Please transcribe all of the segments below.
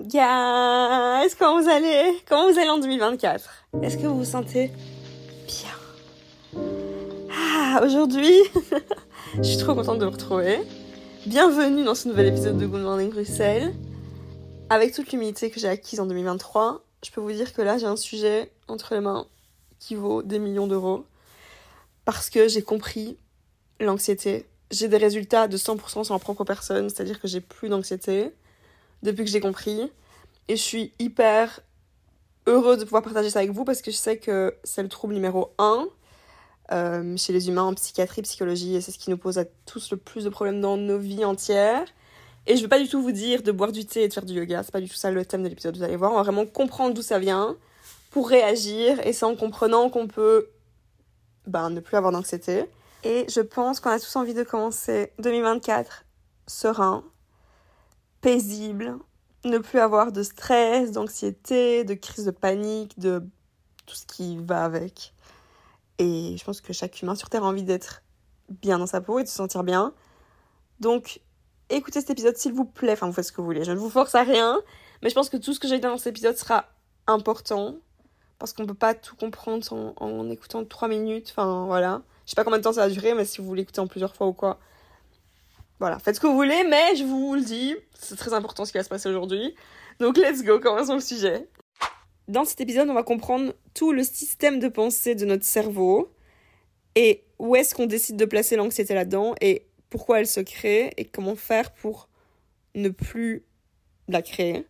Guys, comment vous allez Comment vous allez en 2024 Est-ce que vous vous sentez bien? Ah, aujourd'hui, je suis trop contente de vous retrouver. Bienvenue dans ce nouvel épisode de Good Morning Bruxelles. Avec toute l'humilité que j'ai acquise en 2023, je peux vous dire que là, j'ai un sujet entre les mains qui vaut des millions d'euros. Parce que j'ai compris l'anxiété. J'ai des résultats de 100% sur ma propre personne, c'est-à-dire que j'ai plus d'anxiété depuis que j'ai compris. Et je suis hyper heureuse de pouvoir partager ça avec vous parce que je sais que c'est le trouble numéro 1 euh, chez les humains en psychiatrie, psychologie, et c'est ce qui nous pose à tous le plus de problèmes dans nos vies entières. Et je veux pas du tout vous dire de boire du thé et de faire du yoga, c'est pas du tout ça le thème de l'épisode, vous allez voir. On va vraiment comprendre d'où ça vient pour réagir, et c'est en comprenant qu'on peut ben, ne plus avoir d'anxiété. Et je pense qu'on a tous envie de commencer 2024 serein, paisible, ne plus avoir de stress, d'anxiété, de crise de panique, de tout ce qui va avec. Et je pense que chaque humain sur Terre a envie d'être bien dans sa peau et de se sentir bien. Donc, écoutez cet épisode s'il vous plaît. Enfin, vous faites ce que vous voulez. Je ne vous force à rien. Mais je pense que tout ce que j'ai dit dans cet épisode sera important. Parce qu'on ne peut pas tout comprendre en, en écoutant trois minutes. Enfin, voilà. Je sais pas combien de temps ça va durer, mais si vous voulez écouter en plusieurs fois ou quoi, voilà, faites ce que vous voulez, mais je vous le dis, c'est très important ce qui va se passer aujourd'hui. Donc let's go, commençons le sujet. Dans cet épisode, on va comprendre tout le système de pensée de notre cerveau et où est-ce qu'on décide de placer l'anxiété là-dedans et pourquoi elle se crée et comment faire pour ne plus la créer.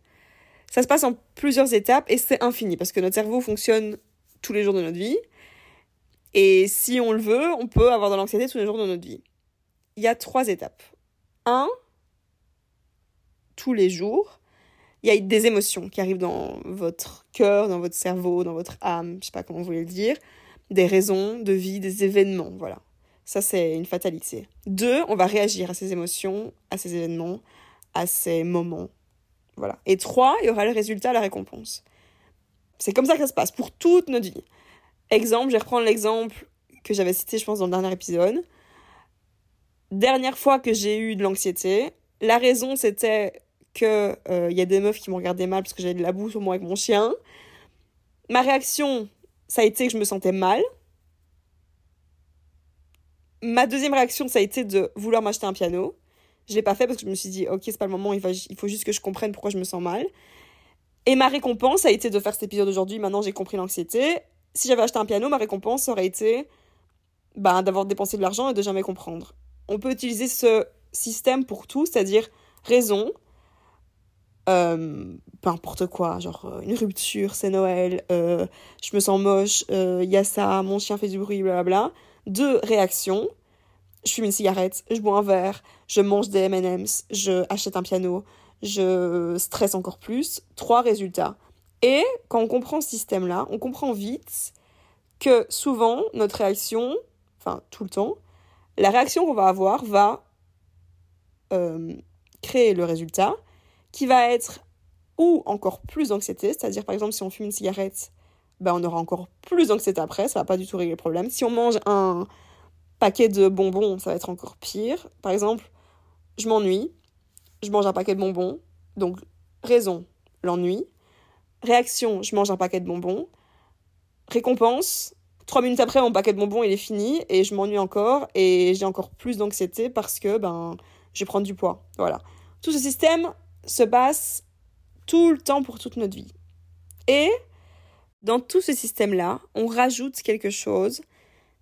Ça se passe en plusieurs étapes et c'est infini parce que notre cerveau fonctionne tous les jours de notre vie. Et si on le veut, on peut avoir de l'anxiété tous les jours de notre vie. Il y a trois étapes. Un, tous les jours, il y a des émotions qui arrivent dans votre cœur, dans votre cerveau, dans votre âme, je sais pas comment vous voulez le dire, des raisons de vie, des événements, voilà. Ça, c'est une fatalité. Deux, on va réagir à ces émotions, à ces événements, à ces moments. Voilà. Et trois, il y aura le résultat, la récompense. C'est comme ça que ça se passe pour toute notre vie. Exemple, je vais reprendre l'exemple que j'avais cité, je pense, dans le dernier épisode dernière fois que j'ai eu de l'anxiété, la raison c'était que il euh, y a des meufs qui m'ont regardé mal parce que j'avais de la boue sur moi avec mon chien. Ma réaction, ça a été que je me sentais mal. Ma deuxième réaction, ça a été de vouloir m'acheter un piano. Je l'ai pas fait parce que je me suis dit, ok, c'est pas le moment, il, il faut juste que je comprenne pourquoi je me sens mal. Et ma récompense a été de faire cet épisode aujourd'hui. Maintenant, j'ai compris l'anxiété. Si j'avais acheté un piano, ma récompense aurait été bah, d'avoir dépensé de l'argent et de jamais comprendre on peut utiliser ce système pour tout, c'est-à-dire raison, euh, peu importe quoi, genre euh, une rupture, c'est Noël, euh, je me sens moche, il y a ça, mon chien fait du bruit, blablabla. Deux, réaction, je fume une cigarette, je bois un verre, je mange des M&M's, je achète un piano, je stresse encore plus. Trois résultats. Et quand on comprend ce système-là, on comprend vite que souvent notre réaction, enfin tout le temps, la réaction qu'on va avoir va euh, créer le résultat qui va être ou encore plus d'anxiété, c'est-à-dire par exemple si on fume une cigarette, ben, on aura encore plus d'anxiété après, ça va pas du tout régler le problème. Si on mange un paquet de bonbons, ça va être encore pire. Par exemple, je m'ennuie, je mange un paquet de bonbons, donc raison, l'ennui. Réaction, je mange un paquet de bonbons. Récompense, Trois minutes après, mon paquet de bonbons, il est fini et je m'ennuie encore et j'ai encore plus d'anxiété parce que ben, je prendre du poids. Voilà. Tout ce système se passe tout le temps pour toute notre vie. Et dans tout ce système-là, on rajoute quelque chose.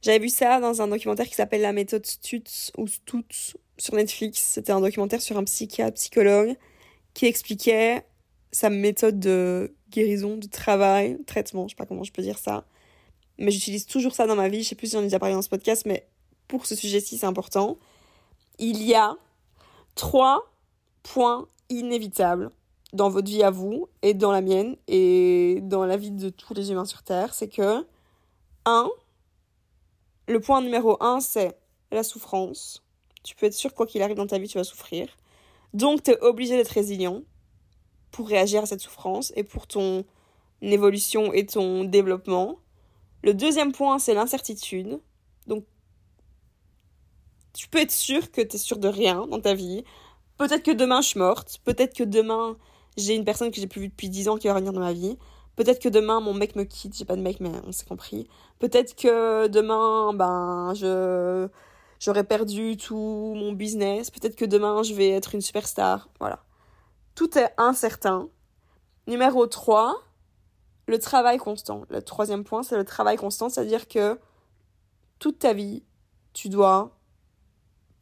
J'avais vu ça dans un documentaire qui s'appelle La méthode Stutz ou Stutz sur Netflix. C'était un documentaire sur un psychiatre, psychologue qui expliquait sa méthode de guérison, de travail, traitement, je sais pas comment je peux dire ça, mais j'utilise toujours ça dans ma vie. Je sais plus si j'en ai déjà parlé dans ce podcast, mais pour ce sujet-ci, c'est important. Il y a trois points inévitables dans votre vie à vous et dans la mienne et dans la vie de tous les humains sur Terre. C'est que, un, le point numéro un, c'est la souffrance. Tu peux être sûr, quoi qu'il arrive dans ta vie, tu vas souffrir. Donc, tu es obligé d'être résilient pour réagir à cette souffrance et pour ton évolution et ton développement. Le deuxième point, c'est l'incertitude. Donc, tu peux être sûr que tu es sûr de rien dans ta vie. Peut-être que demain je suis morte, peut-être que demain j'ai une personne que j'ai plus vue depuis 10 ans qui va revenir dans ma vie. Peut-être que demain, mon mec me quitte. J'ai pas de mec, mais on s'est compris. Peut-être que demain, ben, je, j'aurais perdu tout mon business. Peut-être que demain, je vais être une superstar. Voilà. Tout est incertain. Numéro 3, le travail constant. Le troisième point, c'est le travail constant. C'est-à-dire que toute ta vie, tu dois,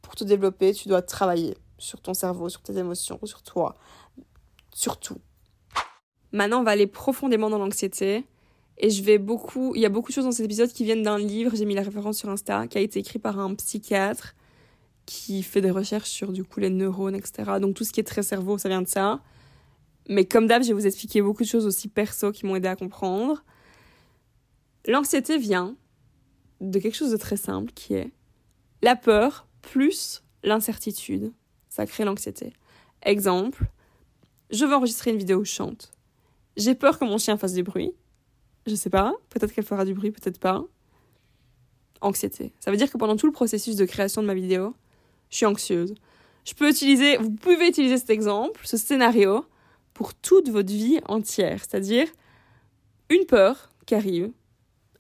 pour te développer, tu dois travailler sur ton cerveau, sur tes émotions, sur toi, sur tout. Maintenant, on va aller profondément dans l'anxiété. Et je vais beaucoup. Il y a beaucoup de choses dans cet épisode qui viennent d'un livre, j'ai mis la référence sur Insta, qui a été écrit par un psychiatre qui fait des recherches sur du coup les neurones, etc. Donc tout ce qui est très cerveau, ça vient de ça. Mais comme d'hab, je vais vous expliquer beaucoup de choses aussi perso qui m'ont aidé à comprendre. L'anxiété vient de quelque chose de très simple qui est la peur plus l'incertitude. Ça crée l'anxiété. Exemple, je veux enregistrer une vidéo où je chante. J'ai peur que mon chien fasse du bruit. Je sais pas, peut-être qu'elle fera du bruit, peut-être pas. Anxiété. Ça veut dire que pendant tout le processus de création de ma vidéo, je suis anxieuse. Je peux utiliser, vous pouvez utiliser cet exemple, ce scénario, pour toute votre vie entière. C'est-à-dire une peur qui arrive,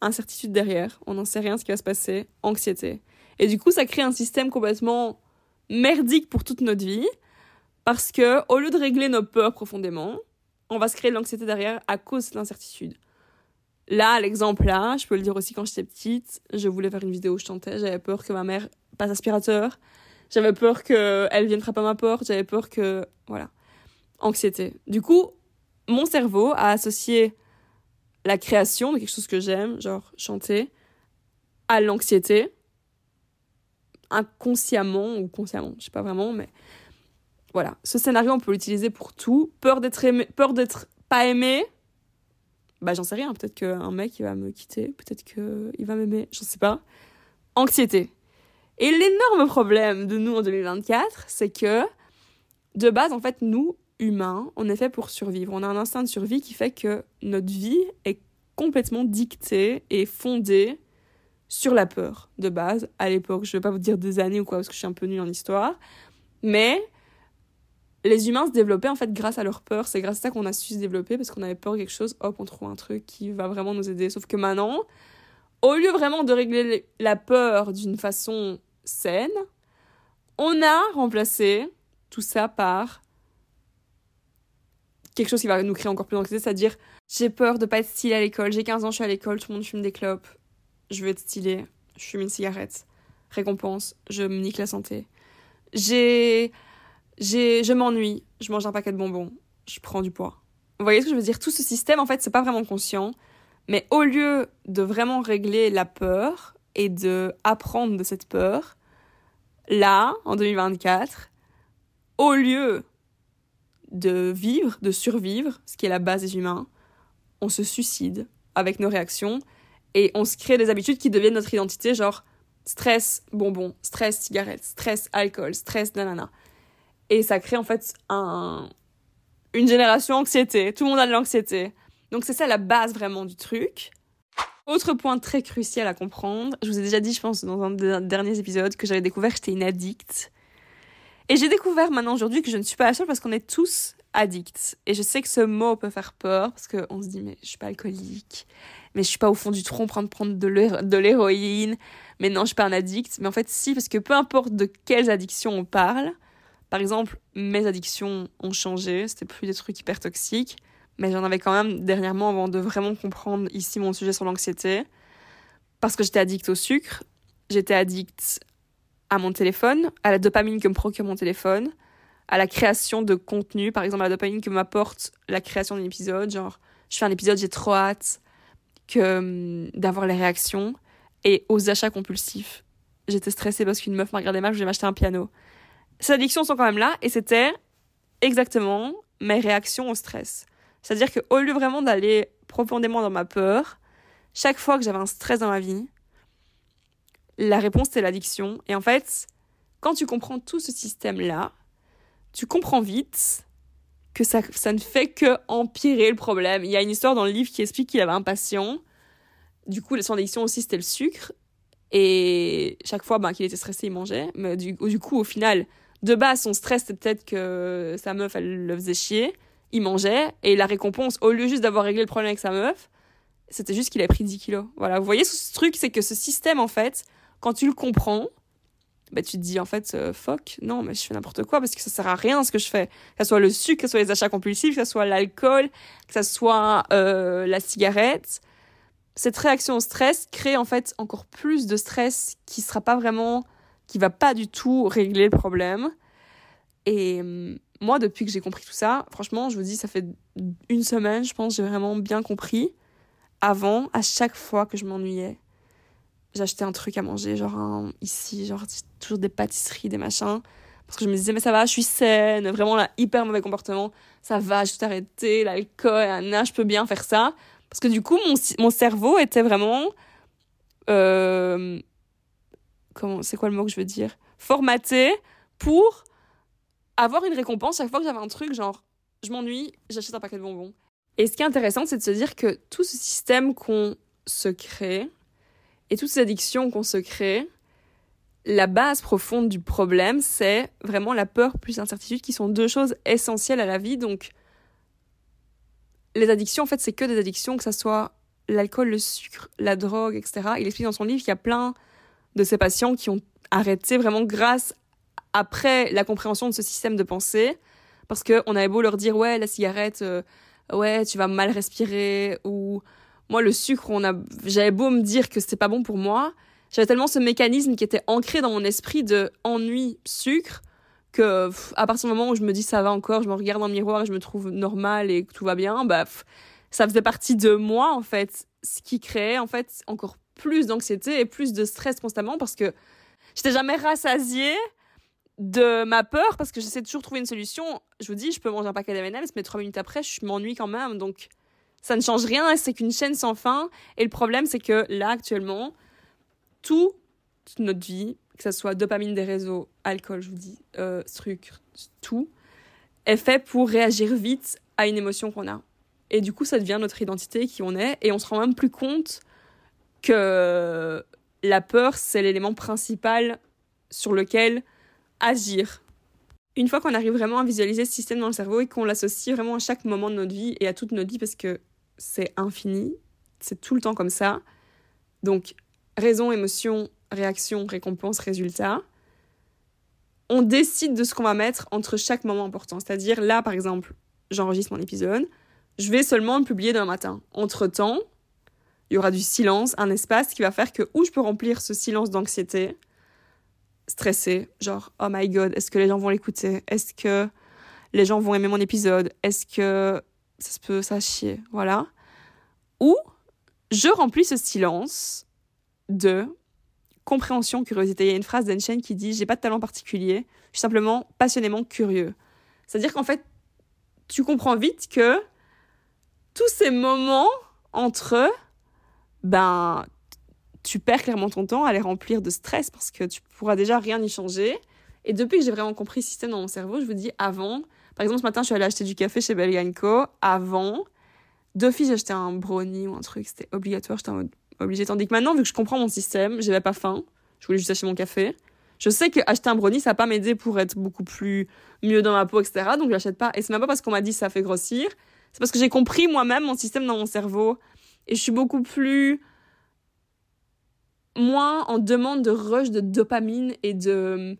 incertitude derrière, on n'en sait rien ce qui va se passer, anxiété. Et du coup, ça crée un système complètement merdique pour toute notre vie, parce que au lieu de régler nos peurs profondément, on va se créer de l'anxiété derrière à cause de l'incertitude. Là, l'exemple là, je peux le dire aussi quand j'étais petite, je voulais faire une vidéo où je chantais, j'avais peur que ma mère passe aspirateur, j'avais peur qu'elle vienne frapper à ma porte, j'avais peur que... Voilà. Anxiété. Du coup, mon cerveau a associé la création de quelque chose que j'aime, genre chanter, à l'anxiété, inconsciemment ou consciemment, je sais pas vraiment, mais voilà. Ce scénario, on peut l'utiliser pour tout. Peur d'être aimé, peur d'être pas aimé, bah j'en sais rien. Peut-être qu'un mec il va me quitter, peut-être qu'il va m'aimer, j'en sais pas. Anxiété. Et l'énorme problème de nous en 2024, c'est que de base, en fait, nous, humains, on est fait pour survivre. On a un instinct de survie qui fait que notre vie est complètement dictée et fondée sur la peur de base à l'époque. Je vais pas vous dire des années ou quoi parce que je suis un peu nulle en histoire, mais les humains se développaient en fait grâce à leur peur. C'est grâce à ça qu'on a su se développer parce qu'on avait peur de quelque chose. Hop, on trouve un truc qui va vraiment nous aider. Sauf que maintenant, au lieu vraiment de régler la peur d'une façon saine, on a remplacé tout ça par quelque chose qui va nous créer encore plus d'anxiété, c'est-à-dire j'ai peur de pas être stylée à l'école, j'ai 15 ans, je suis à l'école, tout le monde fume des clopes, je veux être stylée, je fume une cigarette, récompense, je me nique la santé. J'ai j'ai, je m'ennuie, je mange un paquet de bonbons, je prends du poids. Vous voyez ce que je veux dire? Tout ce système, en fait, c'est pas vraiment conscient. Mais au lieu de vraiment régler la peur et de apprendre de cette peur, là, en 2024, au lieu de vivre, de survivre, ce qui est la base des humains, on se suicide avec nos réactions et on se crée des habitudes qui deviennent notre identité, genre stress, bonbons, stress, cigarette, stress, alcool, stress, nanana. Et ça crée en fait un, une génération anxiété. Tout le monde a de l'anxiété. Donc c'est ça la base vraiment du truc. Autre point très crucial à comprendre, je vous ai déjà dit, je pense, dans un des derniers épisodes, que j'avais découvert que j'étais une addict. Et j'ai découvert maintenant aujourd'hui que je ne suis pas la seule parce qu'on est tous addicts. Et je sais que ce mot peut faire peur parce qu'on se dit, mais je suis pas alcoolique, mais je suis pas au fond du tronc en train de prendre de l'héroïne, mais non, je suis pas un addict. Mais en fait, si, parce que peu importe de quelles addictions on parle, par exemple, mes addictions ont changé, c'était plus des trucs hyper toxiques, mais j'en avais quand même dernièrement avant de vraiment comprendre ici mon sujet sur l'anxiété, parce que j'étais addict au sucre, j'étais addict à mon téléphone, à la dopamine que me procure mon téléphone, à la création de contenu, par exemple à la dopamine que m'apporte la création d'un épisode, genre je fais un épisode, j'ai trop hâte que hum, d'avoir les réactions, et aux achats compulsifs. J'étais stressée parce qu'une meuf m'a regardé mal, je voulais m'acheter un piano ces addictions sont quand même là et c'était exactement mes réactions au stress. C'est-à-dire qu'au lieu vraiment d'aller profondément dans ma peur, chaque fois que j'avais un stress dans ma vie, la réponse c'était l'addiction. Et en fait, quand tu comprends tout ce système-là, tu comprends vite que ça, ça ne fait que empirer le problème. Il y a une histoire dans le livre qui explique qu'il avait un patient. Du coup, son addiction aussi, c'était le sucre. Et chaque fois ben, qu'il était stressé, il mangeait. Mais du, du coup, au final, de base, son stress, c'était peut-être que sa meuf, elle le faisait chier. il mangeait et la récompense, au lieu juste d'avoir réglé le problème avec sa meuf, c'était juste qu'il a pris 10 kilos. Voilà, vous voyez ce truc, c'est que ce système, en fait, quand tu le comprends, bah, tu te dis en fait, euh, fuck, non, mais je fais n'importe quoi parce que ça sert à rien ce que je fais. Que ce soit le sucre, que ce soit les achats compulsifs, que ce soit l'alcool, que ce soit euh, la cigarette. Cette réaction au stress crée en fait encore plus de stress qui sera pas vraiment, qui va pas du tout régler le problème. Et hum, moi, depuis que j'ai compris tout ça, franchement, je vous dis, ça fait une semaine, je pense, j'ai vraiment bien compris. Avant, à chaque fois que je m'ennuyais, j'achetais un truc à manger, genre ici, genre toujours des pâtisseries, des machins. Parce que je me disais, mais ça va, je suis saine, vraiment là, hyper mauvais comportement, ça va, je vais arrêter, l'alcool, je peux bien faire ça. Parce que du coup, mon, mon cerveau était vraiment. Euh, c'est quoi le mot que je veux dire? Formaté pour avoir une récompense chaque fois que j'avais un truc, genre, je m'ennuie, j'achète un paquet de bonbons. Et ce qui est intéressant, c'est de se dire que tout ce système qu'on se crée et toutes ces addictions qu'on se crée, la base profonde du problème, c'est vraiment la peur plus l'incertitude qui sont deux choses essentielles à la vie. Donc, les addictions, en fait, c'est que des addictions, que ce soit l'alcool, le sucre, la drogue, etc. Il explique dans son livre qu'il y a plein de ces patients qui ont arrêté vraiment grâce après la compréhension de ce système de pensée, parce qu'on avait beau leur dire ouais la cigarette, euh, ouais tu vas mal respirer ou moi le sucre, on a, j'avais beau me dire que c'était pas bon pour moi, j'avais tellement ce mécanisme qui était ancré dans mon esprit de ennui sucre que à partir du moment où je me dis ça va encore, je me regarde dans le miroir et je me trouve normal et que tout va bien, bah ça faisait partie de moi en fait, ce qui créait en fait encore plus d'anxiété et plus de stress constamment parce que j'étais jamais rassasiée de ma peur parce que j'essaie de toujours trouver une solution. Je vous dis, je peux manger un paquet d'M&M's, mais trois minutes après, je m'ennuie quand même. Donc, ça ne change rien. C'est qu'une chaîne sans fin. Et le problème, c'est que là, actuellement, toute notre vie, que ce soit dopamine des réseaux, alcool, je vous dis, euh, sucre, tout, est fait pour réagir vite à une émotion qu'on a. Et du coup, ça devient notre identité, qui on est. Et on se rend même plus compte que la peur, c'est l'élément principal sur lequel agir. Une fois qu'on arrive vraiment à visualiser ce système dans le cerveau et qu'on l'associe vraiment à chaque moment de notre vie et à toute notre vie parce que c'est infini, c'est tout le temps comme ça. Donc, raison, émotion, réaction, récompense, résultat. On décide de ce qu'on va mettre entre chaque moment important. C'est-à-dire, là, par exemple, j'enregistre mon épisode, je vais seulement le publier demain matin. Entre-temps, il y aura du silence, un espace qui va faire que où je peux remplir ce silence d'anxiété, stressée, genre oh my god, est-ce que les gens vont l'écouter? Est-ce que les gens vont aimer mon épisode? Est-ce que ça peut ça chier Voilà. Ou je remplis ce silence de compréhension, curiosité. Il y a une phrase d'Enchen qui dit j'ai pas de talent particulier, je suis simplement passionnément curieux. C'est-à-dire qu'en fait, tu comprends vite que tous ces moments entre eux, ben tu perds clairement ton temps à les remplir de stress parce que tu pourras déjà rien y changer. Et depuis que j'ai vraiment compris ce système dans mon cerveau, je vous dis avant, par exemple ce matin je suis allée acheter du café chez Belganco, avant, d'office j'ai acheté un brownie ou un truc, c'était obligatoire, j'étais en mode obligé. Tandis que maintenant, vu que je comprends mon système, j'avais pas faim, je voulais juste acheter mon café. Je sais que acheter un brownie, ça va pas m'aider pour être beaucoup plus mieux dans ma peau, etc. Donc je l'achète pas. Et c'est même pas parce qu'on m'a dit ça fait grossir, c'est parce que j'ai compris moi-même mon système dans mon cerveau. Et je suis beaucoup plus moins en demande de rush de dopamine et de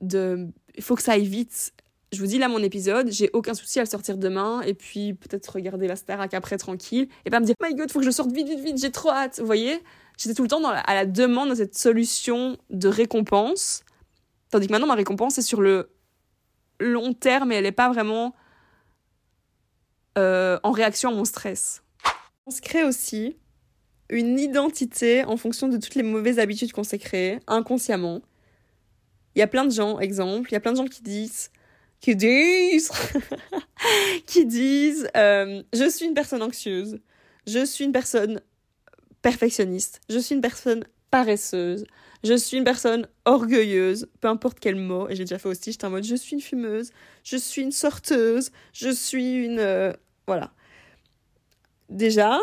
de il faut que ça aille vite. Je vous dis là mon épisode j'ai aucun souci à le sortir demain et puis peut-être regarder la Starac après tranquille et pas me dire my god faut que je sorte vite vite vite j'ai trop hâte. Vous voyez j'étais tout le temps à la demande de cette solution de récompense tandis que maintenant ma récompense est sur le long terme et elle n'est pas vraiment euh, en réaction à mon stress. On se crée aussi une identité en fonction de toutes les mauvaises habitudes qu'on s'est créées inconsciemment. Il y a plein de gens, exemple, il y a plein de gens qui disent, qui disent, qui disent, euh, je suis une personne anxieuse, je suis une personne perfectionniste, je suis une personne paresseuse, je suis une personne orgueilleuse, peu importe quel mot, et j'ai déjà fait aussi, j'étais en mode je suis une fumeuse, je suis une sorteuse, je suis une... Euh, voilà. Déjà,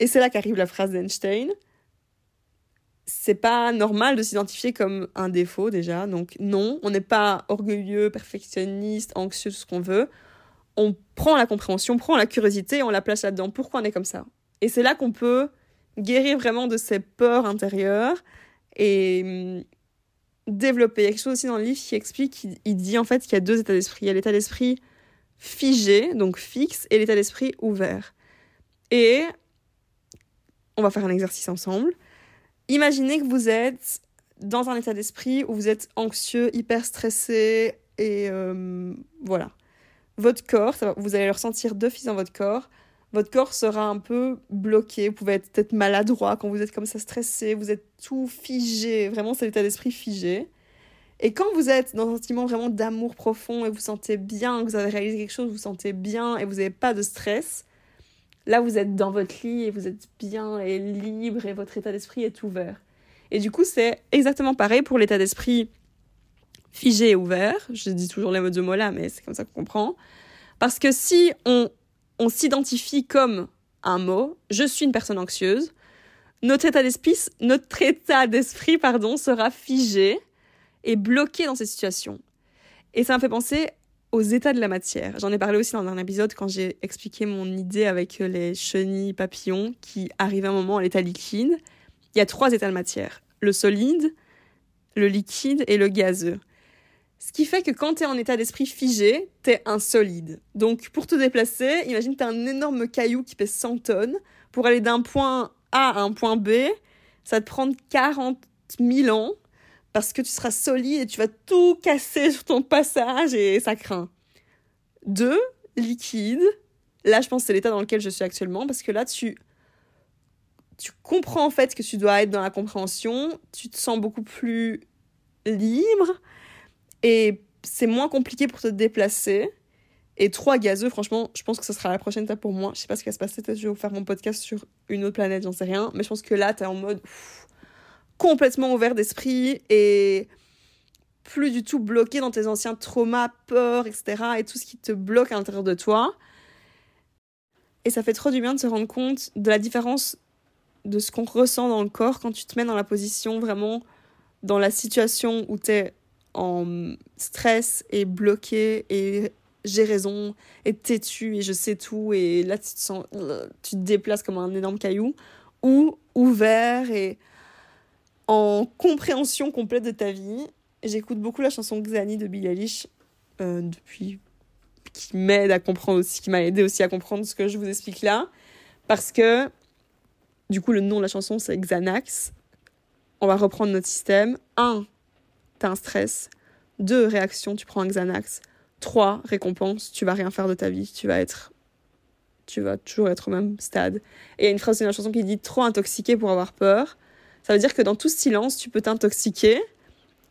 et c'est là qu'arrive la phrase d'Einstein. C'est pas normal de s'identifier comme un défaut déjà. Donc non, on n'est pas orgueilleux, perfectionniste, anxieux, tout ce qu'on veut. on prend la compréhension, on prend la curiosité on la place là-dedans. Pourquoi on est comme ça? Et c'est là qu'on peut guérir vraiment de ces peurs intérieures et hum, développer. Il y a quelque chose aussi dans le livre qui explique, il, dit en fait qu'il y a deux états d'esprit. Il y a l'état d'esprit figé, donc fixe, et l'état d'esprit ouvert. Et on va faire un exercice ensemble. Imaginez que vous êtes dans un état d'esprit où vous êtes anxieux, hyper stressé, et euh, voilà. Votre corps, vous allez le ressentir d'office dans votre corps. Votre corps sera un peu bloqué, vous pouvez être peut-être maladroit quand vous êtes comme ça stressé, vous êtes tout figé, vraiment c'est l'état d'esprit figé. Et quand vous êtes dans un sentiment vraiment d'amour profond et vous sentez bien, que vous avez réalisé quelque chose, vous sentez bien et vous n'avez pas de stress, là vous êtes dans votre lit et vous êtes bien et libre et votre état d'esprit est ouvert. Et du coup, c'est exactement pareil pour l'état d'esprit figé et ouvert. Je dis toujours les deux mots là, mais c'est comme ça qu'on comprend. Parce que si on, s'identifie comme un mot, je suis une personne anxieuse, notre état d'esprit, notre état d'esprit pardon, sera figé et bloqué dans ces situations. Et ça me fait penser aux états de la matière. J'en ai parlé aussi dans un épisode quand j'ai expliqué mon idée avec les chenilles papillons qui arrivent à un moment à l'état liquide. Il y a trois états de matière. Le solide, le liquide et le gazeux. Ce qui fait que quand tu es en état d'esprit figé, tu es un solide. Donc pour te déplacer, imagine tu as un énorme caillou qui pèse 100 tonnes. Pour aller d'un point A à un point B, ça te prendre 40 000 ans parce que tu seras solide et tu vas tout casser sur ton passage et ça craint. Deux, liquide. Là, je pense que c'est l'état dans lequel je suis actuellement parce que là, tu, tu comprends en fait que tu dois être dans la compréhension, tu te sens beaucoup plus libre et c'est moins compliqué pour te déplacer. Et trois, gazeux, franchement, je pense que ce sera la prochaine étape pour moi. Je sais pas ce qui va se passer, peut-être je vais faire mon podcast sur une autre planète, j'en sais rien. Mais je pense que là, tu es en mode complètement ouvert d'esprit et plus du tout bloqué dans tes anciens traumas, peurs, etc. et tout ce qui te bloque à l'intérieur de toi. Et ça fait trop du bien de se rendre compte de la différence de ce qu'on ressent dans le corps quand tu te mets dans la position vraiment dans la situation où tu es en stress et bloqué et j'ai raison et têtu et je sais tout et là tu te sens tu déplaces comme un énorme caillou ou ouvert et en compréhension complète de ta vie. J'écoute beaucoup la chanson Xani de Billie Eilish euh, depuis qui m'aide à comprendre aussi, qui m'a aidé aussi à comprendre ce que je vous explique là. Parce que, du coup, le nom de la chanson, c'est Xanax. On va reprendre notre système. 1. T'as un stress. 2. Réaction, tu prends un Xanax. 3. Récompense, tu vas rien faire de ta vie. Tu vas être. Tu vas toujours être au même stade. Et il y a une phrase dans la chanson qui dit Trop intoxiqué pour avoir peur. Ça veut dire que dans tout ce silence, tu peux t'intoxiquer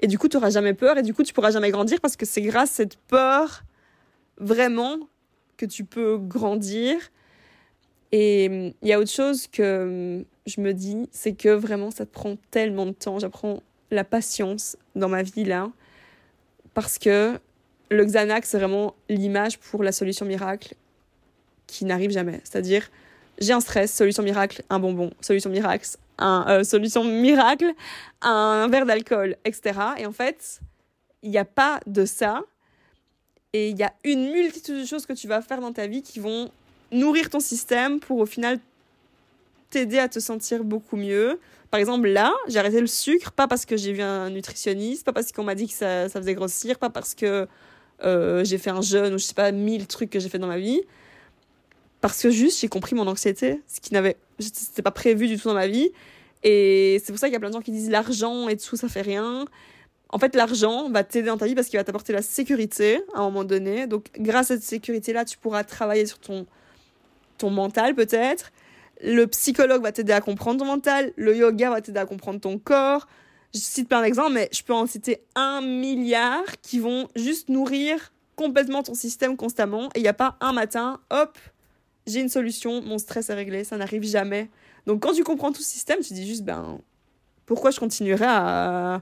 et du coup, tu n'auras jamais peur et du coup, tu pourras jamais grandir parce que c'est grâce à cette peur vraiment que tu peux grandir. Et hum, il y a autre chose que hum, je me dis, c'est que vraiment, ça te prend tellement de temps. J'apprends la patience dans ma vie là parce que le Xanax, c'est vraiment l'image pour la solution miracle qui n'arrive jamais. C'est-à-dire, j'ai un stress, solution miracle, un bonbon, solution miracle, un euh, solution miracle, un verre d'alcool, etc. Et en fait, il n'y a pas de ça. Et il y a une multitude de choses que tu vas faire dans ta vie qui vont nourrir ton système pour au final t'aider à te sentir beaucoup mieux. Par exemple, là, j'ai arrêté le sucre, pas parce que j'ai vu un nutritionniste, pas parce qu'on m'a dit que ça, ça, faisait grossir, pas parce que euh, j'ai fait un jeûne ou je sais pas, mille trucs que j'ai fait dans ma vie. Parce que juste, j'ai compris mon anxiété, ce qui n'avait, c'était pas prévu du tout dans ma vie. Et c'est pour ça qu'il y a plein de gens qui disent l'argent et tout, ça fait rien. En fait, l'argent va t'aider dans ta vie parce qu'il va t'apporter la sécurité à un moment donné. Donc, grâce à cette sécurité-là, tu pourras travailler sur ton, ton mental peut-être. Le psychologue va t'aider à comprendre ton mental. Le yoga va t'aider à comprendre ton corps. Je cite plein d'exemples, mais je peux en citer un milliard qui vont juste nourrir complètement ton système constamment. Et il n'y a pas un matin, hop, j'ai une solution, mon stress est réglé, ça n'arrive jamais. Donc quand tu comprends tout ce système, tu dis juste, ben, pourquoi je continuerais à,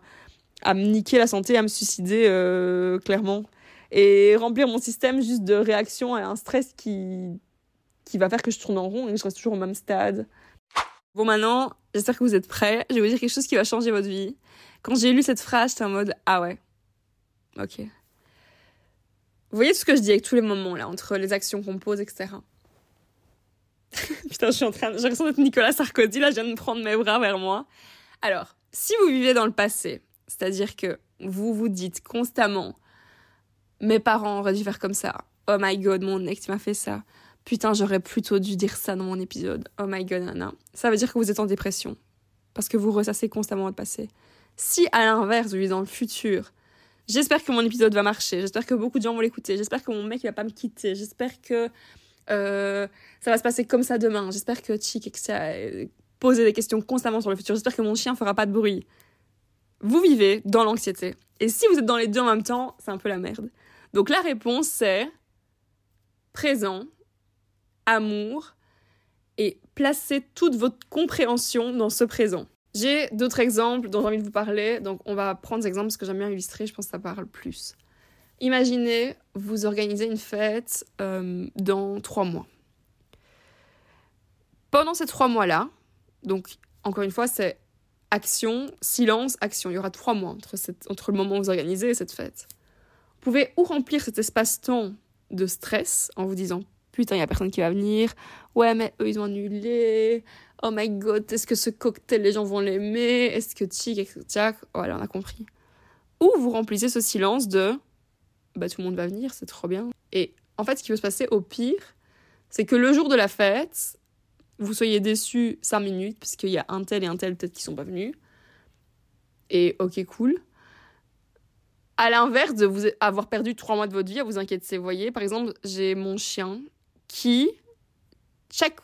me niquer la santé, à me suicider euh, clairement? Et remplir mon système juste de réaction à un stress qui, qui va faire que je tourne en rond et que je reste toujours au même stade. Bon maintenant, j'espère que vous êtes prêts. Je vais vous dire quelque chose qui va changer votre vie. Quand j'ai lu cette phrase, j'étais en mode ah ouais, ok. Vous voyez tout ce que je dis avec tous les moments là, entre les actions qu'on pose, etc. Putain, je suis en train, j'ai l'impression d'être Nicolas Sarkozy, là, je viens de prendre mes bras vers moi. Alors, si vous vivez dans le passé, c'est-à-dire que vous vous dites constamment, mes parents auraient dû faire comme ça, oh my god, mon ex m'a fait ça, putain, j'aurais plutôt dû dire ça dans mon épisode, oh my god, nana, ça veut dire que vous êtes en dépression, parce que vous ressassez constamment votre passé. Si, à l'inverse, vous vivez dans le futur, j'espère que mon épisode va marcher, j'espère que beaucoup de gens vont l'écouter, j'espère que mon mec va pas me quitter, j'espère que euh, ça va se passer comme ça demain. J'espère que Chick ça poser des questions constamment sur le futur. J'espère que mon chien fera pas de bruit. Vous vivez dans l'anxiété. Et si vous êtes dans les deux en même temps, c'est un peu la merde. Donc la réponse c'est présent, amour et placez toute votre compréhension dans ce présent. J'ai d'autres exemples dont j'ai envie de vous parler, donc on va prendre des exemples parce que j'aime bien illustrer, je pense que ça parle plus. Imaginez, vous organisez une fête euh, dans trois mois. Pendant ces trois mois-là, donc encore une fois, c'est action, silence, action. Il y aura trois mois entre, le moment où vous organisez et cette fête. Vous pouvez ou remplir cet espace-temps de stress en vous disant putain, il n'y a personne qui va venir. Ouais, mais eux, ils ont annulé. Oh my god, est-ce que ce cocktail, les gens vont l'aimer? Est-ce que tic, etc. Voilà, on a compris. Ou vous remplissez ce silence de bah, tout le monde va venir, c'est trop bien. Et en fait, ce qui peut se passer au pire, c'est que le jour de la fête, vous soyez déçus 5 minutes, parce qu'il y a un tel et un tel peut-être qui sont pas venus. Et ok, cool. À l'inverse de vous avoir perdu 3 mois de votre vie à vous inquiéter. Vous voyez, par exemple, j'ai mon chien qui, chaque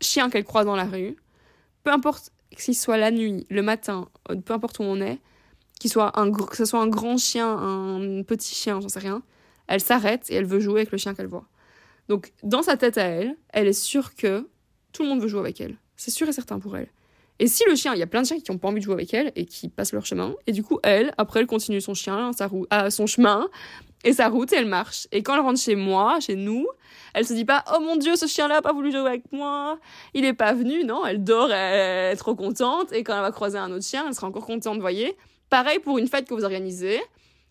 chien qu'elle croise dans la rue, peu importe qu'il soit la nuit, le matin, peu importe où on est, qu'il soit un, que ce soit un grand chien, un petit chien, j'en sais rien, elle s'arrête et elle veut jouer avec le chien qu'elle voit. Donc, dans sa tête à elle, elle est sûre que tout le monde veut jouer avec elle. C'est sûr et certain pour elle. Et si le chien, il y a plein de chiens qui n'ont pas envie de jouer avec elle et qui passent leur chemin, et du coup, elle, après, elle continue son chien, sa son chemin, et sa route, et elle marche. Et quand elle rentre chez moi, chez nous, elle se dit pas, oh mon dieu, ce chien-là a pas voulu jouer avec moi, il est pas venu, non, elle dort, elle est trop contente, et quand elle va croiser un autre chien, elle sera encore contente, voyez. Pareil pour une fête que vous organisez,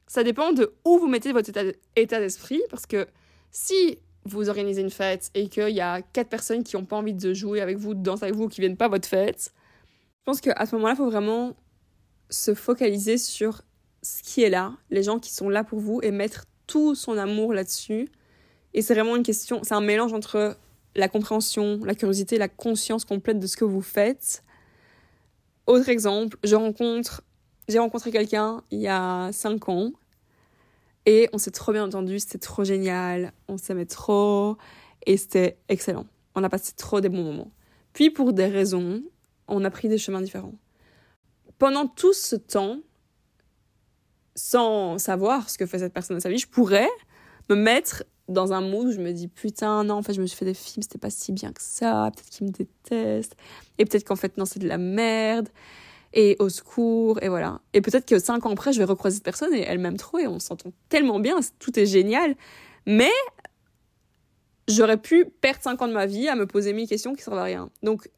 ça dépend de où vous mettez votre état d'esprit, parce que si vous organisez une fête et qu'il y a quatre personnes qui n'ont pas envie de jouer avec vous, de danser avec vous, qui viennent pas à votre fête, je pense qu'à ce moment-là, il faut vraiment se focaliser sur ce qui est là, les gens qui sont là pour vous et mettre tout son amour là-dessus. Et c'est vraiment une question, c'est un mélange entre la compréhension, la curiosité, la conscience complète de ce que vous faites. Autre exemple, je rencontre j'ai rencontré quelqu'un il y a 5 ans et on s'est trop bien entendu, c'était trop génial, on s'aimait trop et c'était excellent. On a passé trop des bons moments. Puis pour des raisons, on a pris des chemins différents. Pendant tout ce temps, sans savoir ce que fait cette personne dans sa vie, je pourrais me mettre dans un mood où je me dis putain non en fait je me suis fait des films c'était pas si bien que ça peut-être qu'il me déteste et peut-être qu'en fait non c'est de la merde et au secours, et voilà. Et peut-être que cinq ans après, je vais recroiser cette personne et elle m'aime trop et on s'entend tellement bien, tout est génial. Mais j'aurais pu perdre cinq ans de ma vie à me poser mille questions qui servent à rien. Donc,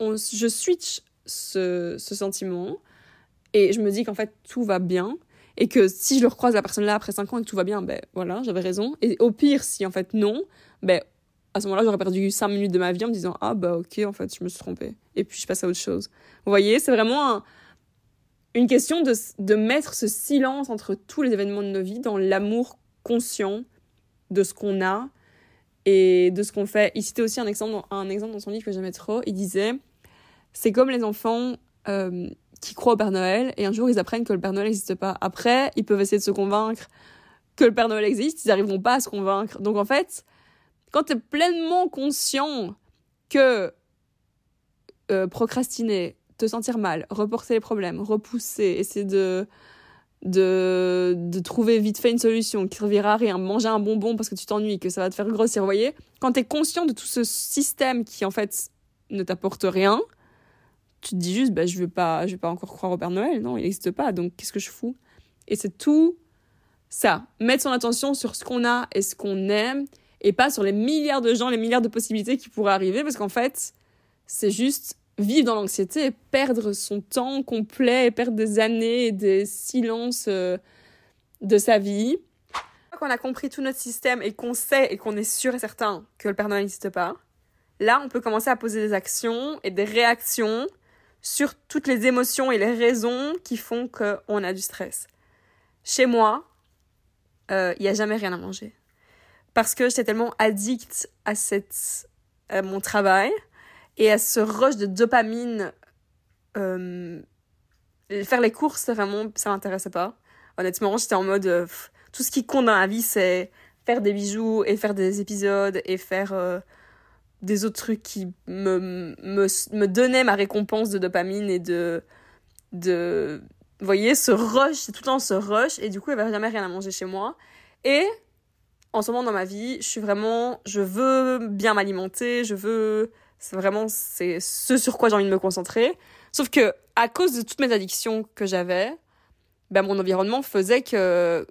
on, je switch ce, ce sentiment et je me dis qu'en fait, tout va bien et que si je le recroise la personne là après cinq ans et que tout va bien, ben voilà, j'avais raison. Et au pire, si en fait non, ben à ce moment-là, j'aurais perdu 5 minutes de ma vie en me disant Ah, bah ok, en fait, je me suis trompée. Et puis, je passe à autre chose. Vous voyez, c'est vraiment une question de, de mettre ce silence entre tous les événements de nos vies dans l'amour conscient de ce qu'on a et de ce qu'on fait. Il citait aussi un exemple, un exemple dans son livre que j'aimais trop. Il disait C'est comme les enfants euh, qui croient au Père Noël et un jour ils apprennent que le Père Noël n'existe pas. Après, ils peuvent essayer de se convaincre que le Père Noël existe, ils n'arriveront pas à se convaincre. Donc en fait, quand tu es pleinement conscient que euh, procrastiner, te sentir mal, reporter les problèmes, repousser, essayer de, de, de trouver vite fait une solution qui servira à rien, manger un bonbon parce que tu t'ennuies, que ça va te faire grossir, vous voyez? Quand tu es conscient de tout ce système qui en fait ne t'apporte rien, tu te dis juste bah, je vais pas vais pas encore croire au Père Noël, non, il n'existe pas, donc qu'est-ce que je fous? Et c'est tout ça, mettre son attention sur ce qu'on a et ce qu'on aime et pas sur les milliards de gens, les milliards de possibilités qui pourraient arriver, parce qu'en fait, c'est juste vivre dans l'anxiété perdre son temps complet, et perdre des années et des silences euh, de sa vie. Quand on a compris tout notre système et qu'on sait et qu'on est sûr et certain que le Père n'existe pas, là, on peut commencer à poser des actions et des réactions sur toutes les émotions et les raisons qui font qu'on a du stress. Chez moi, il euh, n'y a jamais rien à manger. Parce que j'étais tellement addict à, cette, à mon travail et à ce rush de dopamine. Euh, faire les courses, vraiment, ça m'intéressait pas. Honnêtement, j'étais en mode. Euh, tout ce qui compte dans la vie, c'est faire des bijoux et faire des épisodes et faire des autres trucs qui me, me, me donnaient ma récompense de dopamine et de. de vous voyez, ce rush, tout le temps ce rush, et du coup, il n'y avait jamais rien à manger chez moi. Et en ce moment dans ma vie, je suis vraiment, je veux bien m'alimenter, je veux, c'est vraiment, c'est ce sur quoi j'ai envie de me concentrer. Sauf que, à cause de toutes mes addictions que j'avais, ben, mon environnement faisait que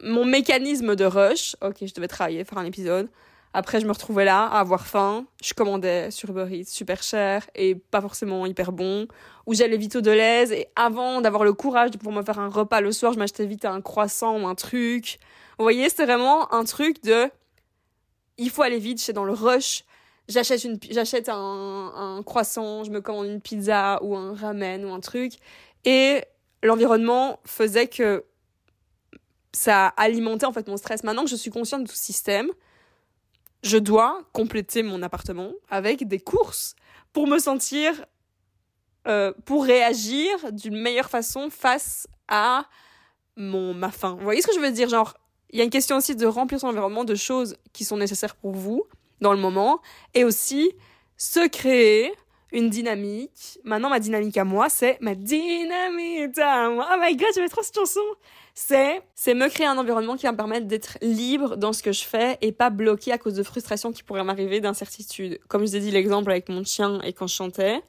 mon mécanisme de rush, ok, je devais travailler, faire un épisode, après, je me retrouvais là à avoir faim. Je commandais sur Uber Eats super cher et pas forcément hyper bon. Ou j'allais vite au Deleuze et avant d'avoir le courage de pouvoir me faire un repas le soir, je m'achetais vite un croissant ou un truc. Vous voyez, c'était vraiment un truc de il faut aller vite, j'étais dans le rush. J'achète une j'achète un, un croissant, je me commande une pizza ou un ramen ou un truc et l'environnement faisait que ça alimentait en fait mon stress. Maintenant que je suis consciente de tout ce système, je dois compléter mon appartement avec des courses pour me sentir, euh, pour réagir d'une meilleure façon face à mon, ma faim. Vous voyez ce que je veux dire? Genre, il y a une question aussi de remplir son environnement de choses qui sont nécessaires pour vous dans le moment et aussi se créer une dynamique. Maintenant, ma dynamique à moi, c'est ma dynamique à moi. Oh my god, je vais trop cette chanson c'est c'est me créer un environnement qui va me permettre d'être libre dans ce que je fais et pas bloqué à cause de frustrations qui pourraient m'arriver d'incertitude. Comme je vous ai dit l'exemple avec mon chien et quand je chantais,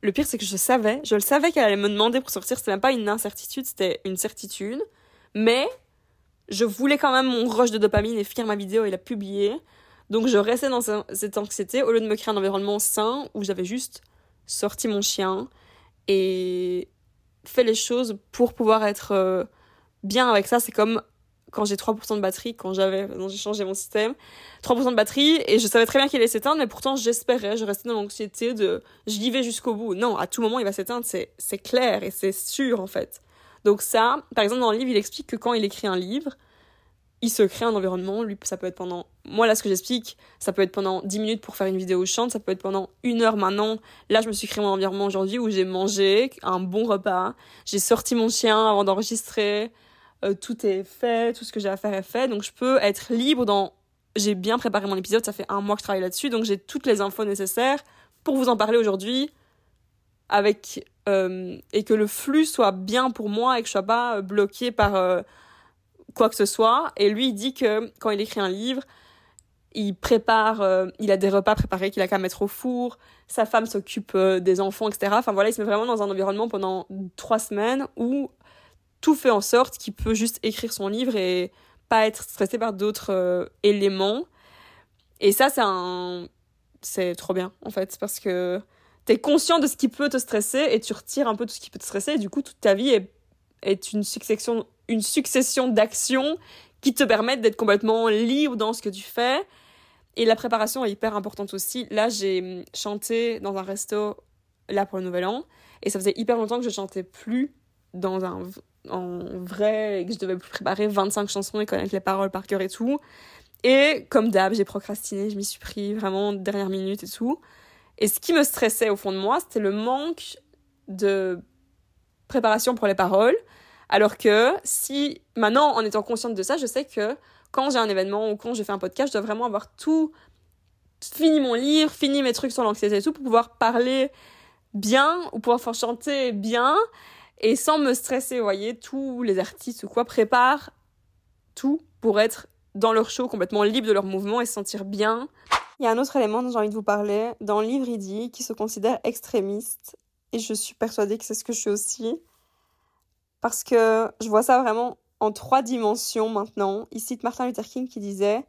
le pire c'est que je savais, je le savais qu'elle allait me demander pour sortir, c'était même pas une incertitude, c'était une certitude, mais je voulais quand même mon rush de dopamine et finir ma vidéo et la publier. Donc je restais dans cette anxiété au lieu de me créer un environnement sain où j'avais juste sorti mon chien et fait les choses pour pouvoir être euh, bien avec ça, c'est comme quand j'ai 3% de batterie, quand j'avais, j'ai changé mon système, 3% de batterie, et je savais très bien qu'il allait s'éteindre, mais pourtant j'espérais, je restais dans l'anxiété de, j'y vais jusqu'au bout. Non, à tout moment il va s'éteindre, c'est, c'est clair et c'est sûr en fait. Donc ça, par exemple dans le livre, il explique que quand il écrit un livre, il se crée un environnement, lui, ça peut être pendant, moi là ce que j'explique, ça peut être pendant 10 minutes pour faire une vidéo chante, ça peut être pendant une heure maintenant. Là, je me suis créé mon environnement aujourd'hui où j'ai mangé un bon repas, j'ai sorti mon chien avant d'enregistrer, euh, tout est fait, tout ce que j'ai à faire est fait, donc je peux être libre dans... J'ai bien préparé mon épisode, ça fait un mois que je travaille là-dessus, donc j'ai toutes les infos nécessaires pour vous en parler aujourd'hui avec euh, et que le flux soit bien pour moi et que je sois pas bloqué par euh, quoi que ce soit. Et lui, il dit que quand il écrit un livre, il prépare, il a des repas préparés qu'il a qu'à mettre au four, sa femme s'occupe des enfants, etc. Enfin voilà, il se met vraiment dans un environnement pendant trois semaines où tout fait en sorte qu'il peut juste écrire son livre et pas être stressé par d'autres euh, éléments. Et ça, c'est un. C'est trop bien, en fait, parce que t'es conscient de ce qui peut te stresser et tu retires un peu tout ce qui peut te stresser. Et du coup, toute ta vie est, est une succession, une succession d'actions qui te permettent d'être complètement libre dans ce que tu fais. Et la préparation est hyper importante aussi. Là, j'ai chanté dans un resto là pour le Nouvel An. Et ça faisait hyper longtemps que je chantais plus dans un en vrai que je devais préparer 25 chansons et connaître les paroles par cœur et tout. Et comme d'hab, j'ai procrastiné, je m'y suis pris vraiment dernière minute et tout. Et ce qui me stressait au fond de moi, c'était le manque de préparation pour les paroles. Alors que si, maintenant, en étant consciente de ça, je sais que quand j'ai un événement ou quand je fais un podcast, je dois vraiment avoir tout fini mon livre, fini mes trucs sur l'anxiété et tout pour pouvoir parler bien ou pouvoir faire chanter bien et sans me stresser, vous voyez, tous les artistes ou quoi préparent tout pour être dans leur show complètement libre de leur mouvement et se sentir bien. Il y a un autre élément dont j'ai envie de vous parler. Dans le livre, il dit qu'il se considère extrémiste. Et je suis persuadée que c'est ce que je suis aussi. Parce que je vois ça vraiment en trois dimensions maintenant. Il cite Martin Luther King qui disait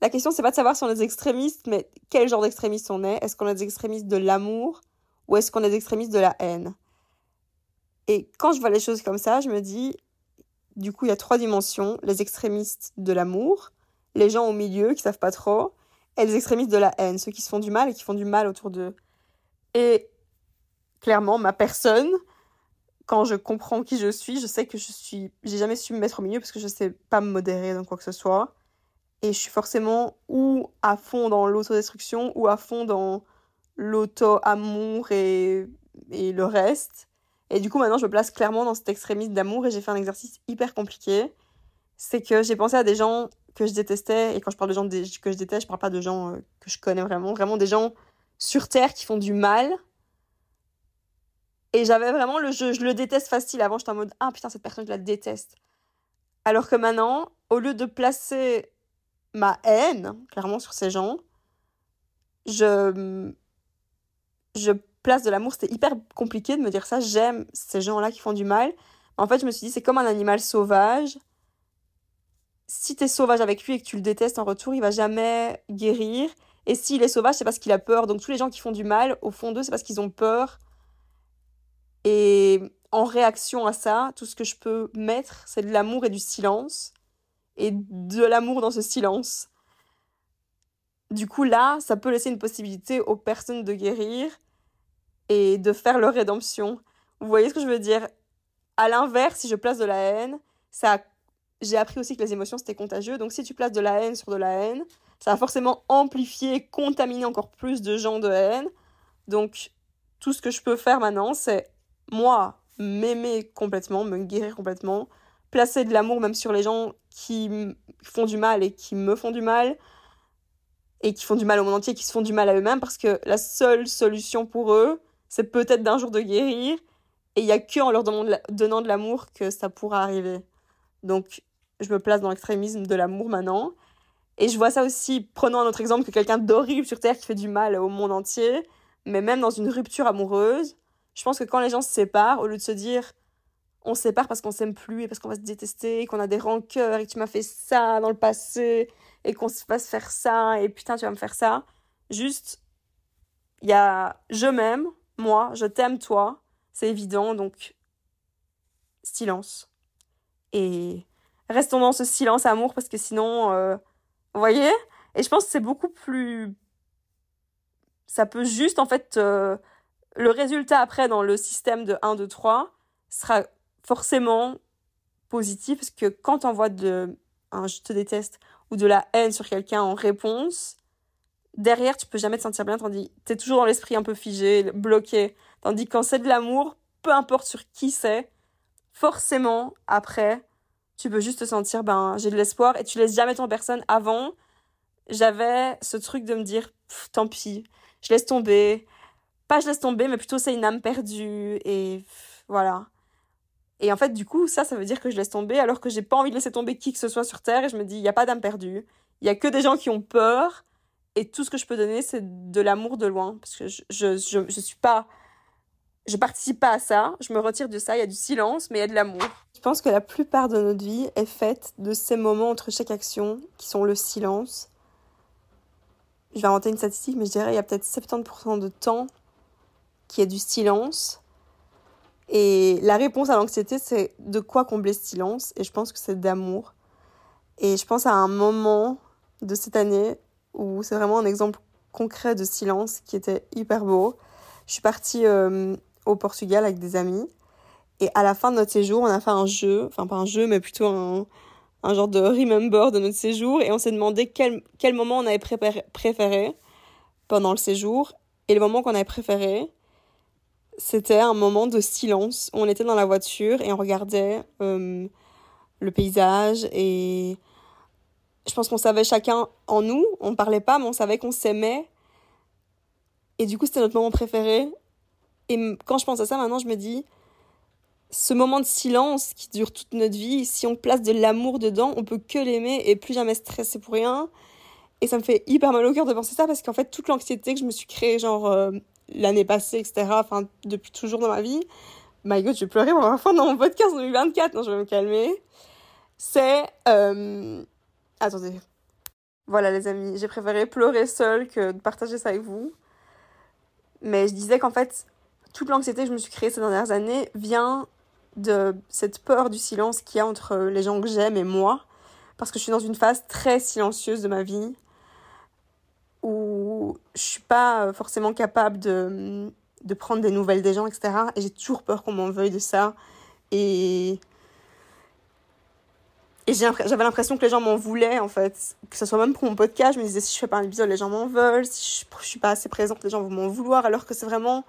La question, c'est pas de savoir si on est extrémiste, mais quel genre d'extrémiste on est. Est-ce qu'on est des extrémistes de l'amour ou est-ce qu'on est des extrémistes de la haine? Et quand je vois les choses comme ça, je me dis, du coup, il y a trois dimensions. Les extrémistes de l'amour, les gens au milieu qui savent pas trop, et les extrémistes de la haine, ceux qui se font du mal et qui font du mal autour d'eux. Et clairement, ma personne, quand je comprends qui je suis, je sais que je suis. J'ai jamais su me mettre au milieu parce que je sais pas me modérer dans quoi que ce soit. Et je suis forcément ou à fond dans l'autodestruction ou à fond dans l'auto-amour et, et le reste. Et du coup, maintenant, je me place clairement dans cet extrémisme d'amour et j'ai fait un exercice hyper compliqué. C'est que j'ai pensé à des gens que je détestais. Et quand je parle de gens que je déteste, je parle pas de gens euh, que je connais vraiment. Vraiment des gens sur Terre qui font du mal. Et j'avais vraiment le jeu, je le déteste facile. Avant, j'étais en mode, ah putain, cette personne, je la déteste. Alors que maintenant, au lieu de placer ma haine, clairement, sur ces gens, je, je place de l'amour. C'était hyper compliqué de me dire ça. J'aime ces gens-là qui font du mal. En fait, je me suis dit, c'est comme un animal sauvage. Si t'es sauvage avec lui et que tu le détestes en retour, il va jamais guérir. Et s'il est sauvage, c'est parce qu'il a peur. Donc tous les gens qui font du mal, au fond d'eux, c'est parce qu'ils ont peur. Et en réaction à ça, tout ce que je peux mettre, c'est de l'amour et du silence. Et de l'amour dans ce silence. Du coup, là, ça peut laisser une possibilité aux personnes de guérir et de faire leur rédemption. Vous voyez ce que je veux dire? À l'inverse, si je place de la haine, ça j'ai appris aussi que les émotions c'était contagieux. Donc si tu places de la haine sur de la haine, ça va forcément amplifier, contaminer encore plus de gens de haine. Donc tout ce que je peux faire maintenant, c'est moi m'aimer complètement, me guérir complètement, placer de l'amour même sur les gens qui font du mal et qui me font du mal et qui font du mal au monde entier, qui se font du mal à eux-mêmes parce que la seule solution pour eux, c'est peut-être d'un jour de guérir. Et il n'y a que en leur donnant de l'amour que ça pourra arriver. Donc, je me place dans l'extrémisme de l'amour maintenant. Et je vois ça aussi, prenons un autre exemple que quelqu'un d'horrible sur Terre qui fait du mal au monde entier, mais même dans une rupture amoureuse, je pense que quand les gens se séparent, au lieu de se dire on se sépare parce qu'on s'aime plus et parce qu'on va se détester, qu'on a des rancœurs et que tu m'as fait ça dans le passé et qu'on se fasse faire ça et putain tu vas me faire ça, juste il y a je m'aime, moi, je t'aime toi, c'est évident, donc silence. Et restons dans ce silence amour parce que sinon, euh, vous voyez? Et je pense que c'est beaucoup plus... Ça peut juste, en fait, euh, le résultat après dans le système de 1, 2, 3 sera forcément positif parce que quand on voit de un je te déteste ou de la haine sur quelqu'un en réponse, derrière, tu peux jamais te sentir bien, tandis t'es toujours dans l'esprit un peu figé, bloqué. Tandis que quand c'est de l'amour, peu importe sur qui c'est, forcément, après, tu peux juste te sentir, ben, j'ai de l'espoir et tu laisses jamais ton personne. Avant, j'avais ce truc de me dire, tant pis, je laisse tomber. Pas je laisse tomber, mais plutôt c'est une âme perdue et voilà. Et en fait, du coup, ça, ça veut dire que je laisse tomber alors que j'ai pas envie de laisser tomber qui que ce soit sur Terre et je me dis, il n'y a pas d'âme perdue. Il y a que des gens qui ont peur et tout ce que je peux donner, c'est de l'amour de loin. Parce que je, je, je, je, suis pas. Je participe pas à ça. Je me retire de ça. Il y a du silence, mais il y a de l'amour. Je pense que la plupart de notre vie est faite de ces moments entre chaque action qui sont le silence. Je vais inventer une statistique, mais je dirais il y a peut-être 70% de temps qui est du silence. Et la réponse à l'anxiété, c'est de quoi combler ce silence. Et je pense que c'est d'amour. Et je pense à un moment de cette année où c'est vraiment un exemple concret de silence qui était hyper beau. Je suis partie euh, au Portugal avec des amis et à la fin de notre séjour, on a fait un jeu, enfin pas un jeu, mais plutôt un, un genre de remember de notre séjour et on s'est demandé quel, quel moment on avait préféré pendant le séjour. Et le moment qu'on avait préféré, c'était un moment de silence. On était dans la voiture et on regardait euh, le paysage et je pense qu'on savait chacun en nous, on parlait pas, mais on savait qu'on s'aimait. Et du coup, c'était notre moment préféré. Et quand je pense à ça maintenant, je me dis, ce moment de silence qui dure toute notre vie, si on place de l'amour dedans, on peut que l'aimer et plus jamais stresser pour rien. Et ça me fait hyper mal au cœur de penser ça parce qu'en fait, toute l'anxiété que je me suis créée, genre euh, l'année passée, etc., enfin, depuis toujours dans ma vie, my god, je vais pleurer pour la fois dans mon podcast 2024, non, je vais me calmer. C'est euh, Attendez. Voilà les amis, j'ai préféré pleurer seule que de partager ça avec vous. Mais je disais qu'en fait, toute l'anxiété que je me suis créée ces dernières années vient de cette peur du silence qu'il y a entre les gens que j'aime et moi. Parce que je suis dans une phase très silencieuse de ma vie où je suis pas forcément capable de, de prendre des nouvelles des gens, etc. Et j'ai toujours peur qu'on m'en veuille de ça. Et et j'avais l'impression que les gens m'en voulaient, en fait. Que ce soit même pour mon podcast, je me disais, si je fais pas un épisode, les gens m'en veulent. Si je, je suis pas assez présente, les gens vont m'en vouloir. Alors que c'est vraiment.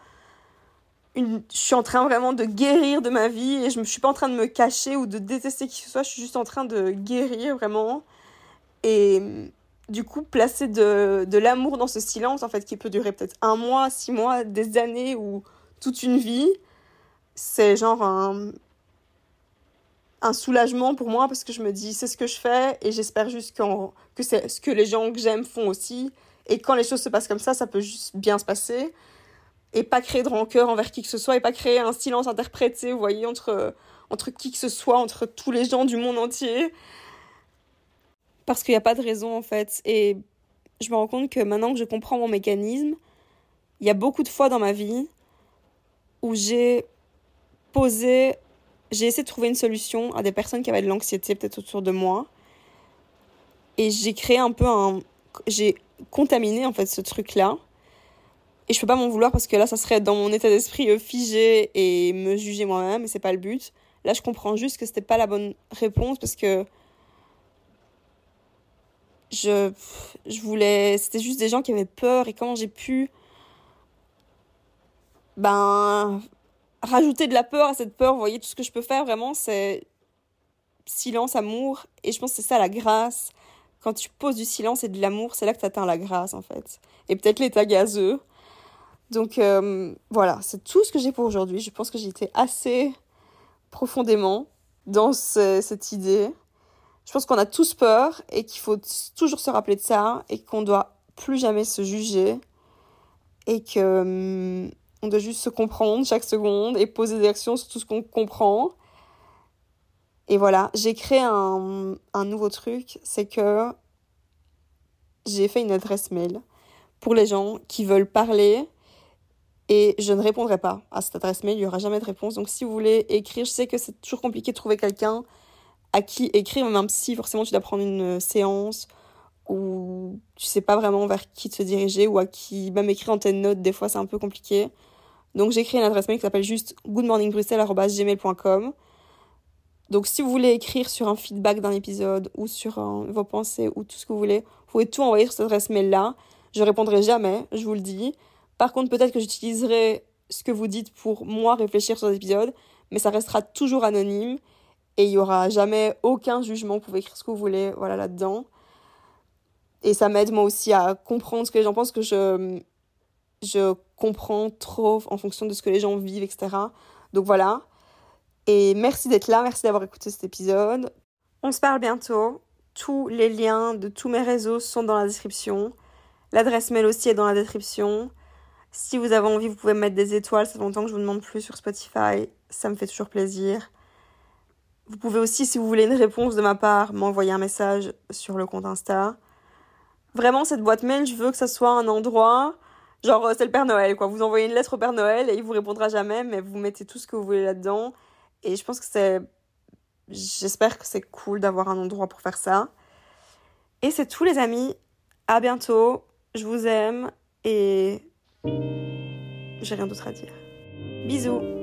Je suis en train vraiment de guérir de ma vie et je ne suis pas en train de me cacher ou de détester qui que ce soit. Je suis juste en train de guérir vraiment. Et du coup, placer de, l'amour dans ce silence, en fait, qui peut durer peut-être un mois, six mois, des années ou toute une vie, c'est genre un, un soulagement pour moi parce que je me dis c'est ce que je fais et j'espère juste que c'est ce que les gens que j'aime font aussi. Et quand les choses se passent comme ça, ça peut juste bien se passer. Et pas créer de rancœur envers qui que ce soit et pas créer un silence interprété, vous voyez, entre, entre qui que ce soit, entre tous les gens du monde entier. Parce qu'il n'y a pas de raison en fait. Et je me rends compte que maintenant que je comprends mon mécanisme, il y a beaucoup de fois dans ma vie où j'ai posé j'ai essayé de trouver une solution à des personnes qui avaient de l'anxiété peut-être autour de moi. Et j'ai créé un peu un... J'ai contaminé en fait ce truc-là. Et je peux pas m'en vouloir parce que là, ça serait dans mon état d'esprit euh, figé et me juger moi-même, et c'est pas le but. Là, je comprends juste que c'était pas la bonne réponse parce que je, je voulais. C'était juste des gens qui avaient peur et comment j'ai pu. Ben rajouter de la peur à cette peur, vous voyez, tout ce que je peux faire vraiment, c'est silence, amour. Et je pense que c'est ça la grâce. Quand tu poses du silence et de l'amour, c'est là que tu atteins la grâce, en fait. Et peut-être l'état gazeux. Donc euh, voilà, c'est tout ce que j'ai pour aujourd'hui. Je pense que j'ai été assez profondément dans cette idée. Je pense qu'on a tous peur et qu'il faut toujours se rappeler de ça et qu'on doit plus jamais se juger et que hum, on doit juste se comprendre chaque seconde et poser des actions sur tout ce qu'on comprend. Et voilà, j'ai créé un, nouveau truc, c'est que j'ai fait une adresse mail pour les gens qui veulent parler et je ne répondrai pas à cette adresse mail, il n'y aura jamais de réponse. Donc si vous voulez écrire, je sais que c'est toujours compliqué de trouver quelqu'un à qui écrire, même si forcément tu dois prendre une séance ou tu sais pas vraiment vers qui te diriger ou à qui même écrire en tes notes, des fois c'est un peu compliqué. Donc j'ai créé une adresse mail qui s'appelle juste goodmorningbruxelles.gmail.com. Donc si vous voulez écrire sur un feedback d'un épisode ou sur vos pensées ou tout ce que vous voulez, vous pouvez tout envoyer sur cette adresse mail là. Je répondrai jamais, je vous le dis. Par contre, peut-être que j'utiliserai ce que vous dites pour moi réfléchir sur l'épisode, mais ça restera toujours anonyme et il y aura jamais aucun jugement. Vous pouvez écrire ce que vous voulez, voilà là-dedans. Et ça m'aide moi aussi à comprendre ce que les gens pensent que je je comprends trop en fonction de ce que les gens vivent, etc. Donc voilà. Et merci d'être là, merci d'avoir écouté cet épisode. On se parle bientôt. Tous les liens de tous mes réseaux sont dans la description. L'adresse mail aussi est dans la description. Si vous avez envie, vous pouvez mettre des étoiles. Ça fait longtemps que je vous demande plus sur Spotify. Ça me fait toujours plaisir. Vous pouvez aussi, si vous voulez une réponse de ma part, m'envoyer un message sur le compte Insta. Vraiment, cette boîte mail, je veux que ça soit un endroit Genre, euh, c'est le Père Noël, quoi. Vous envoyez une lettre au Père Noël et il vous répondra jamais, mais vous mettez tout ce que vous voulez là-dedans. Et je pense que c'est. J'espère que c'est cool d'avoir un endroit pour faire ça. Et c'est tout, les amis. À bientôt. Je vous aime et. J'ai rien d'autre à dire. Bisous.